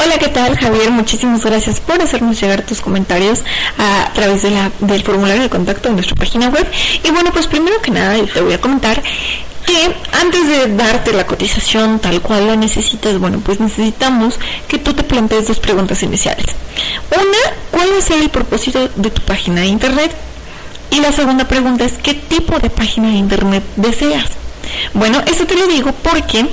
Hola, ¿qué tal Javier? Muchísimas gracias por hacernos llegar tus comentarios a través de la, del formulario de contacto en nuestra página web. Y bueno, pues primero que nada te voy a comentar que antes de darte la cotización tal cual la necesitas, bueno, pues necesitamos que tú te plantees dos preguntas iniciales. Una, ¿cuál es el propósito de tu página de internet? Y la segunda pregunta es, ¿qué tipo de página de internet deseas? Bueno, eso te lo digo porque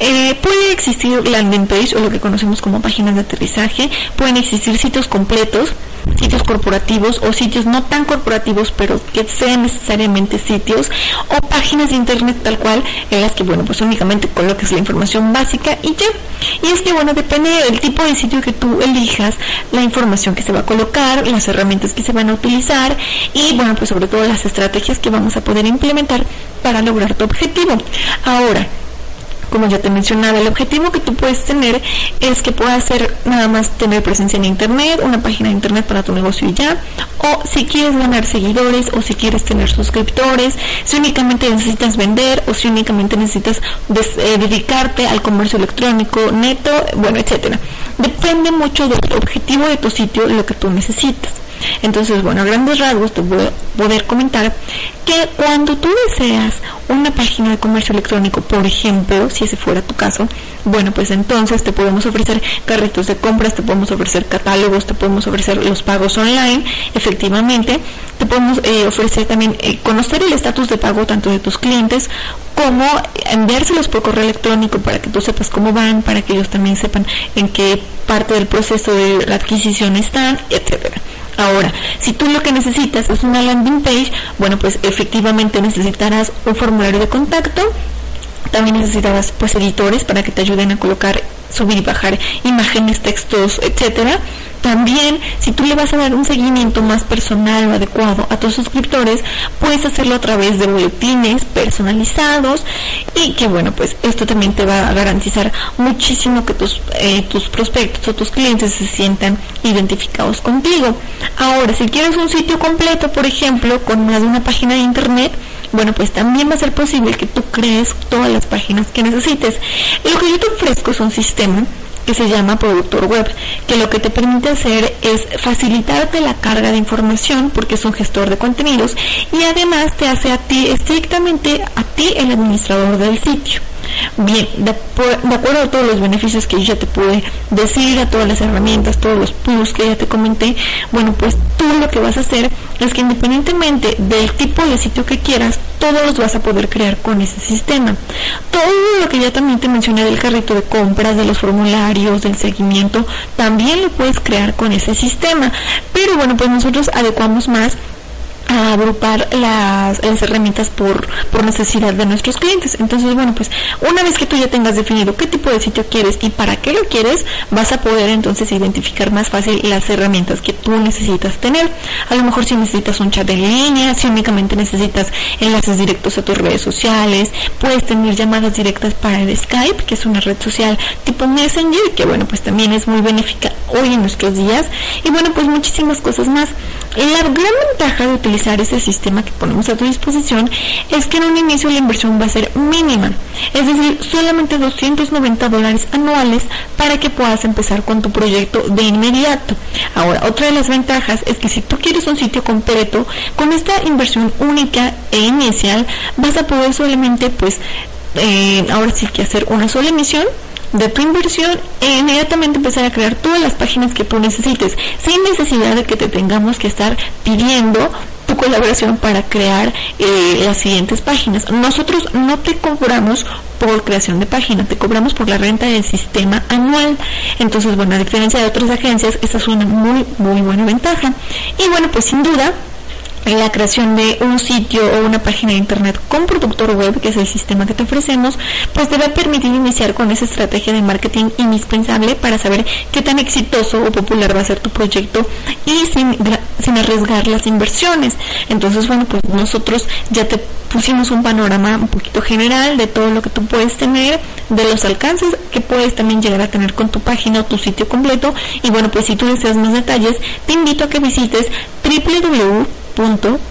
eh, puede existir landing page o lo que conocemos como páginas de aterrizaje, pueden existir sitios completos, sitios corporativos o sitios no tan corporativos pero que sean necesariamente sitios o páginas de internet tal cual en las que bueno pues únicamente coloques la información básica y ya. Y es que bueno depende del tipo de sitio que tú elijas la información que se va a colocar las herramientas que se van a utilizar y bueno pues sobre todo las estrategias que vamos a poder implementar para lograr tu objetivo ahora como ya te mencionaba, el objetivo que tú puedes tener es que puedas ser nada más tener presencia en internet, una página de internet para tu negocio y ya, o si quieres ganar seguidores o si quieres tener suscriptores, si únicamente necesitas vender o si únicamente necesitas eh, dedicarte al comercio electrónico neto, bueno, etcétera. Depende mucho del objetivo de tu sitio, lo que tú necesitas. Entonces, bueno, a grandes rasgos te voy a poder comentar que cuando tú deseas una página de comercio electrónico, por ejemplo, si ese fuera tu caso, bueno, pues entonces te podemos ofrecer carritos de compras, te podemos ofrecer catálogos, te podemos ofrecer los pagos online, efectivamente, te podemos eh, ofrecer también eh, conocer el estatus de pago tanto de tus clientes como enviárselos por correo electrónico para que tú sepas cómo van, para que ellos también sepan en qué parte del proceso de la adquisición están, etcétera. Ahora, si tú lo que necesitas es una landing page, bueno, pues efectivamente necesitarás un formulario de contacto, también necesitarás pues editores para que te ayuden a colocar, subir y bajar imágenes, textos, etcétera. También, si tú le vas a dar un seguimiento más personal o adecuado a tus suscriptores, puedes hacerlo a través de boletines personalizados y que bueno, pues esto también te va a garantizar muchísimo que tus, eh, tus prospectos o tus clientes se sientan identificados contigo. Ahora, si quieres un sitio completo, por ejemplo, con más de una página de internet, bueno, pues también va a ser posible que tú crees todas las páginas que necesites. Lo que yo te ofrezco es un sistema que se llama productor web, que lo que te permite hacer es facilitarte la carga de información porque es un gestor de contenidos y además te hace a ti estrictamente a ti el administrador del sitio. Bien, de, acuerdo a todos los beneficios que ya te pude decir, a todas las herramientas, todos los plus que ya te comenté, bueno, pues tú lo que vas a hacer es que independientemente del tipo de sitio que quieras, todos los vas a poder crear con ese sistema. Todo lo que ya también te mencioné del carrito de compras, de los formularios, del seguimiento, también lo puedes crear con ese sistema. Pero bueno, pues nosotros adecuamos más a agrupar las, herramientas por, por necesidad de nuestros clientes. Entonces, bueno, pues una vez que tú ya tengas definido qué tipo de sitio quieres y para qué lo quieres, vas a poder entonces identificar más fácil las herramientas que tú necesitas tener. A lo mejor si necesitas un chat en línea, si únicamente necesitas enlaces directos a tus redes sociales, puedes tener llamadas directas para el Skype, que es una red social tipo Messenger, que bueno, pues también es muy benéfica hoy en nuestros días. Y bueno, pues muchísimas cosas más. La gran ventaja de utilizar ese sistema que ponemos a tu disposición es que en un inicio la inversión va a ser mínima, es decir, solamente 290 dólares anuales para que puedas empezar con tu proyecto de inmediato. Ahora, otra de las ventajas es que si tú quieres un sitio completo, con esta inversión única e inicial vas a poder solamente pues eh, ahora sí que hacer una sola emisión de tu inversión e inmediatamente empezar a crear todas las páginas que tú necesites, sin necesidad de que te tengamos que estar pidiendo tu colaboración para crear eh, las siguientes páginas. Nosotros no te cobramos por creación de página, te cobramos por la renta del sistema anual. Entonces, bueno, a diferencia de otras agencias, esta es una muy, muy buena ventaja. Y bueno, pues sin duda, la creación de un sitio o una página de internet con productor web, que es el sistema que te ofrecemos, pues te va a permitir iniciar con esa estrategia de marketing indispensable para saber qué tan exitoso o popular va a ser tu proyecto y sin, arriesgar las inversiones. Entonces, bueno, pues nosotros ya te pusimos un panorama un poquito general de todo lo que tú puedes tener, de los alcances que puedes también llegar a tener con tu página o tu sitio completo. Y bueno, pues si tú deseas más detalles, te invito a que visites www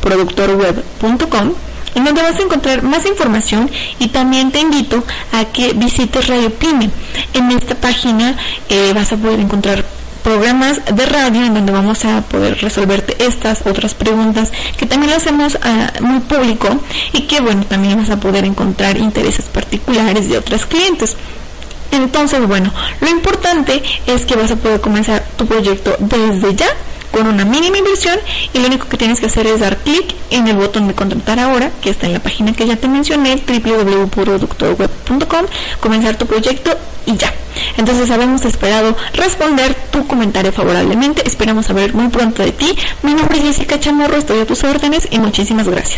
productorweb.com en donde vas a encontrar más información y también te invito a que visites Radio Pyme. En esta página eh, vas a poder encontrar programas de radio en donde vamos a poder resolverte estas otras preguntas que también lo hacemos a muy público y que bueno también vas a poder encontrar intereses particulares de otros clientes. Entonces, bueno, lo importante es que vas a poder comenzar tu proyecto desde ya con una mínima inversión y lo único que tienes que hacer es dar clic en el botón de contratar ahora que está en la página que ya te mencioné www.productorweb.com comenzar tu proyecto y ya. Entonces habíamos esperado responder tu comentario favorablemente. Esperamos saber muy pronto de ti. Mi nombre es Jessica Chamorro estoy a tus órdenes y muchísimas gracias